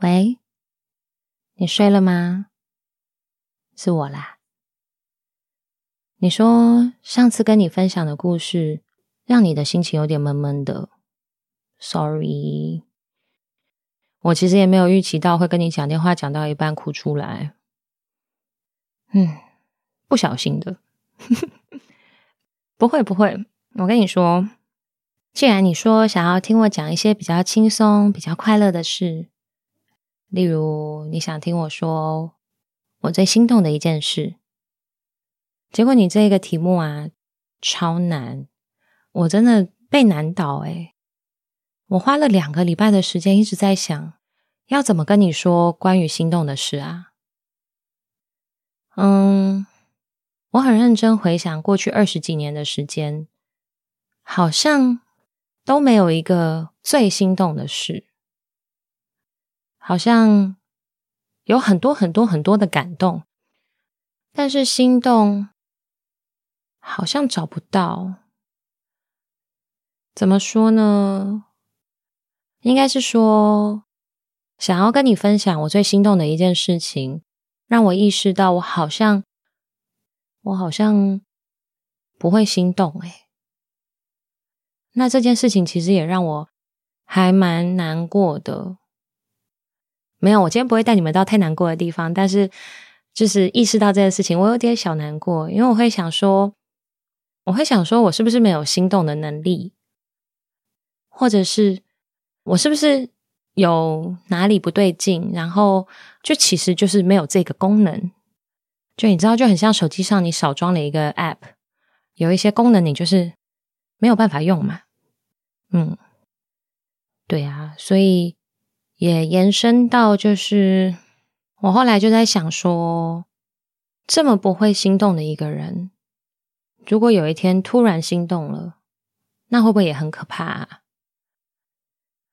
喂，你睡了吗？是我啦。你说上次跟你分享的故事，让你的心情有点闷闷的。Sorry，我其实也没有预期到会跟你讲电话讲到一半哭出来。嗯，不小心的。不会不会，我跟你说，既然你说想要听我讲一些比较轻松、比较快乐的事。例如，你想听我说我最心动的一件事，结果你这个题目啊，超难，我真的被难倒诶。我花了两个礼拜的时间一直在想，要怎么跟你说关于心动的事啊。嗯，我很认真回想过去二十几年的时间，好像都没有一个最心动的事。好像有很多很多很多的感动，但是心动好像找不到。怎么说呢？应该是说，想要跟你分享我最心动的一件事情，让我意识到我好像，我好像不会心动哎。那这件事情其实也让我还蛮难过的。没有，我今天不会带你们到太难过的地方，但是就是意识到这件事情，我有点小难过，因为我会想说，我会想说，我是不是没有心动的能力，或者是我是不是有哪里不对劲，然后就其实就是没有这个功能，就你知道，就很像手机上你少装了一个 App，有一些功能你就是没有办法用嘛，嗯，对啊，所以。也延伸到，就是我后来就在想说，这么不会心动的一个人，如果有一天突然心动了，那会不会也很可怕啊？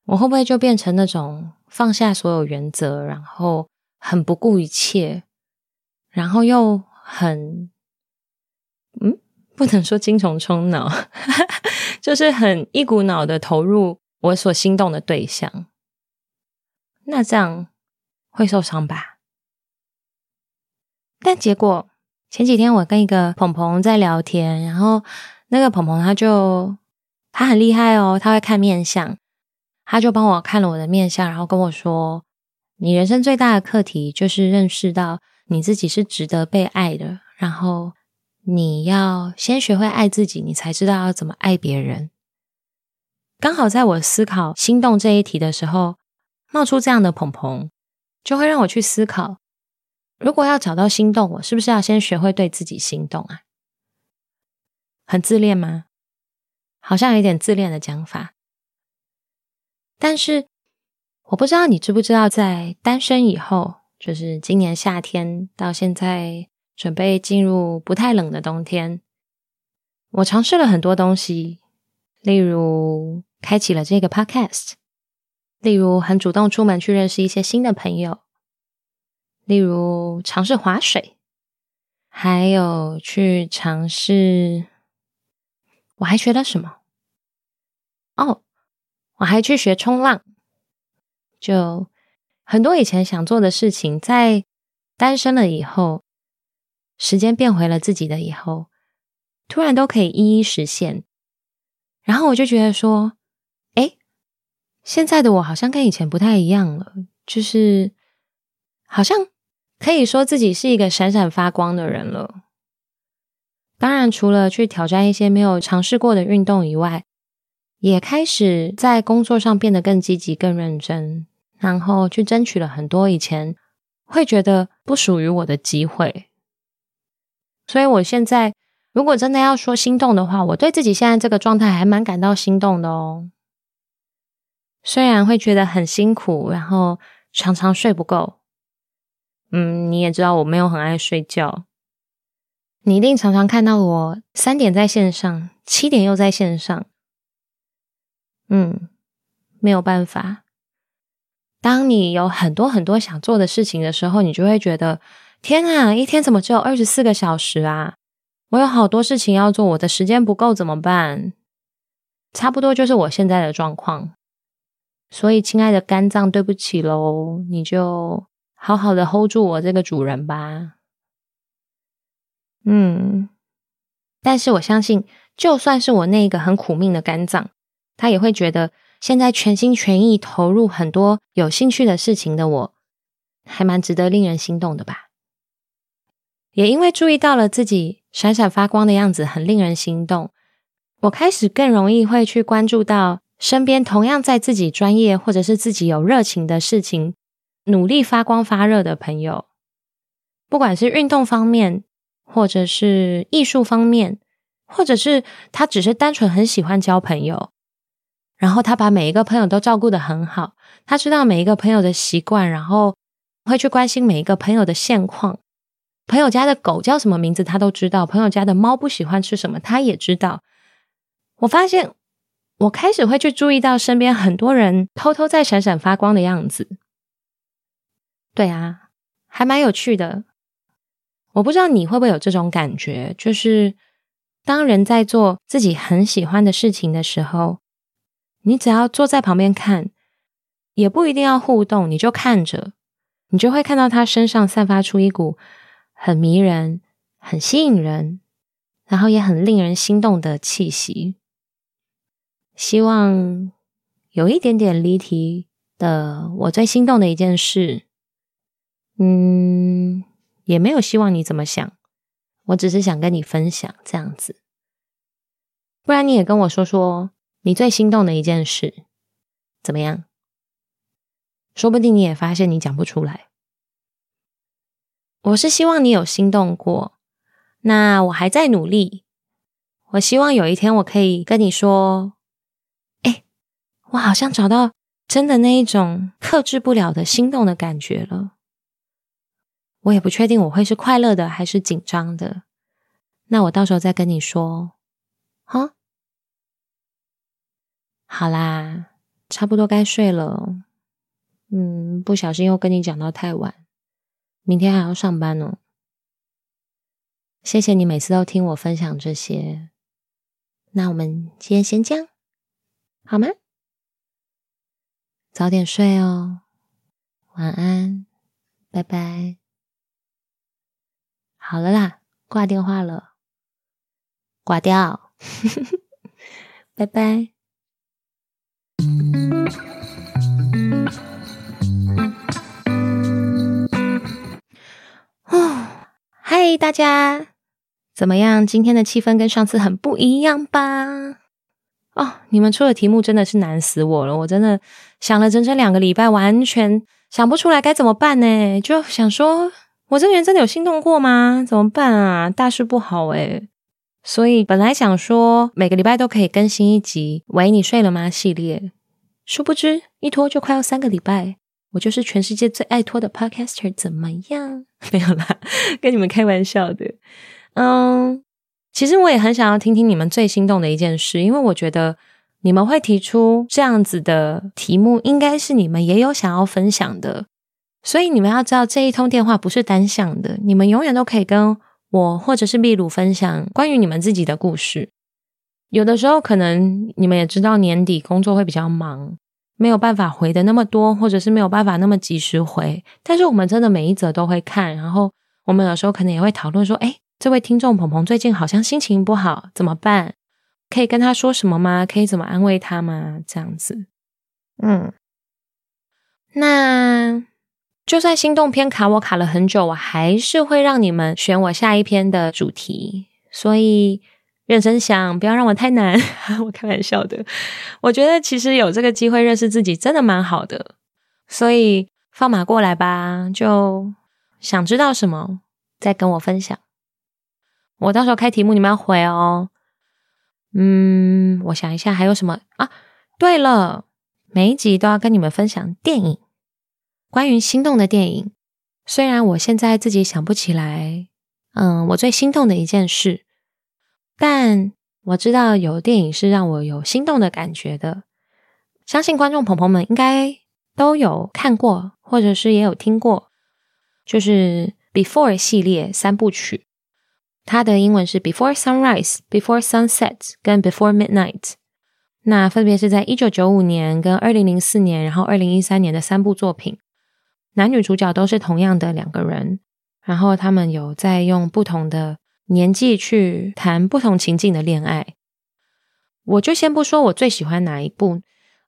我会不会就变成那种放下所有原则，然后很不顾一切，然后又很……嗯，不能说精虫冲脑，就是很一股脑的投入我所心动的对象。那这样会受伤吧？但结果前几天我跟一个朋朋在聊天，然后那个朋朋他就他很厉害哦，他会看面相，他就帮我看了我的面相，然后跟我说：“你人生最大的课题就是认识到你自己是值得被爱的，然后你要先学会爱自己，你才知道要怎么爱别人。”刚好在我思考心动这一题的时候。冒出这样的朋朋，就会让我去思考：如果要找到心动，我是不是要先学会对自己心动啊？很自恋吗？好像有点自恋的讲法。但是我不知道你知不知道，在单身以后，就是今年夏天到现在，准备进入不太冷的冬天，我尝试了很多东西，例如开启了这个 podcast。例如，很主动出门去认识一些新的朋友；例如，尝试滑水，还有去尝试。我还学了什么？哦，我还去学冲浪。就很多以前想做的事情，在单身了以后，时间变回了自己的以后，突然都可以一一实现。然后我就觉得说。哎现在的我好像跟以前不太一样了，就是好像可以说自己是一个闪闪发光的人了。当然，除了去挑战一些没有尝试过的运动以外，也开始在工作上变得更积极、更认真，然后去争取了很多以前会觉得不属于我的机会。所以，我现在如果真的要说心动的话，我对自己现在这个状态还蛮感到心动的哦。虽然会觉得很辛苦，然后常常睡不够。嗯，你也知道我没有很爱睡觉。你一定常常看到我三点在线上，七点又在线上。嗯，没有办法。当你有很多很多想做的事情的时候，你就会觉得天啊，一天怎么只有二十四个小时啊？我有好多事情要做，我的时间不够怎么办？差不多就是我现在的状况。所以，亲爱的肝脏，对不起喽，你就好好的 hold 住我这个主人吧。嗯，但是我相信，就算是我那个很苦命的肝脏，他也会觉得。现在全心全意投入很多有兴趣的事情的我，还蛮值得令人心动的吧？也因为注意到了自己闪闪发光的样子，很令人心动，我开始更容易会去关注到身边同样在自己专业或者是自己有热情的事情努力发光发热的朋友，不管是运动方面，或者是艺术方面，或者是他只是单纯很喜欢交朋友。然后他把每一个朋友都照顾得很好，他知道每一个朋友的习惯，然后会去关心每一个朋友的现况。朋友家的狗叫什么名字，他都知道；朋友家的猫不喜欢吃什么，他也知道。我发现，我开始会去注意到身边很多人偷偷在闪闪发光的样子。对啊，还蛮有趣的。我不知道你会不会有这种感觉，就是当人在做自己很喜欢的事情的时候。你只要坐在旁边看，也不一定要互动，你就看着，你就会看到他身上散发出一股很迷人、很吸引人，然后也很令人心动的气息。希望有一点点离题的，我最心动的一件事，嗯，也没有希望你怎么想，我只是想跟你分享这样子，不然你也跟我说说。你最心动的一件事怎么样？说不定你也发现你讲不出来。我是希望你有心动过，那我还在努力。我希望有一天我可以跟你说：“哎，我好像找到真的那一种克制不了的心动的感觉了。”我也不确定我会是快乐的还是紧张的。那我到时候再跟你说，哈。好啦，差不多该睡了。嗯，不小心又跟你讲到太晚，明天还要上班呢。谢谢你每次都听我分享这些。那我们今天先这样，好吗？早点睡哦，晚安，拜拜。好了啦，挂电话了，挂掉，拜拜。哦，嗨，大家怎么样？今天的气氛跟上次很不一样吧？哦，你们出的题目真的是难死我了，我真的想了整整两个礼拜，完全想不出来该怎么办呢？就想说，我这个人真的有心动过吗？怎么办啊？大事不好诶。所以本来想说每个礼拜都可以更新一集“喂，你睡了吗”系列，殊不知一拖就快要三个礼拜。我就是全世界最爱拖的 podcaster，怎么样？没有啦，跟你们开玩笑的。嗯，其实我也很想要听听你们最心动的一件事，因为我觉得你们会提出这样子的题目，应该是你们也有想要分享的。所以你们要知道，这一通电话不是单向的，你们永远都可以跟。我或者是秘鲁分享关于你们自己的故事，有的时候可能你们也知道年底工作会比较忙，没有办法回的那么多，或者是没有办法那么及时回。但是我们真的每一则都会看，然后我们有时候可能也会讨论说：“哎，这位听众鹏鹏最近好像心情不好，怎么办？可以跟他说什么吗？可以怎么安慰他吗？”这样子，嗯，那。就算心动篇卡我卡了很久，我还是会让你们选我下一篇的主题。所以认真想，不要让我太难。我开玩笑的，我觉得其实有这个机会认识自己，真的蛮好的。所以放马过来吧，就想知道什么再跟我分享。我到时候开题目，你们要回哦。嗯，我想一下还有什么啊？对了，每一集都要跟你们分享电影。关于心动的电影，虽然我现在自己想不起来，嗯，我最心动的一件事，但我知道有电影是让我有心动的感觉的。相信观众朋友们应该都有看过，或者是也有听过，就是《Before》系列三部曲。它的英文是 Before Sunrise、Before Sunset 跟 Before Midnight。那分别是在一九九五年跟二零零四年，然后二零一三年的三部作品。男女主角都是同样的两个人，然后他们有在用不同的年纪去谈不同情境的恋爱。我就先不说我最喜欢哪一部，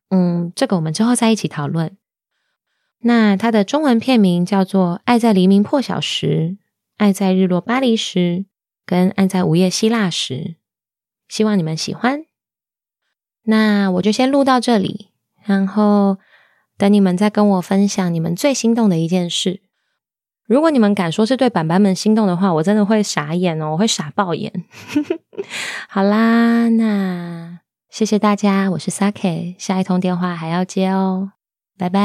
嗯，这个我们之后再一起讨论。那它的中文片名叫做《爱在黎明破晓时》，《爱在日落巴黎时》。跟爱在午夜希腊时，希望你们喜欢。那我就先录到这里，然后等你们再跟我分享你们最心动的一件事。如果你们敢说是对板板们心动的话，我真的会傻眼哦，我会傻爆眼。好啦，那谢谢大家，我是 Saki，下一通电话还要接哦，拜拜。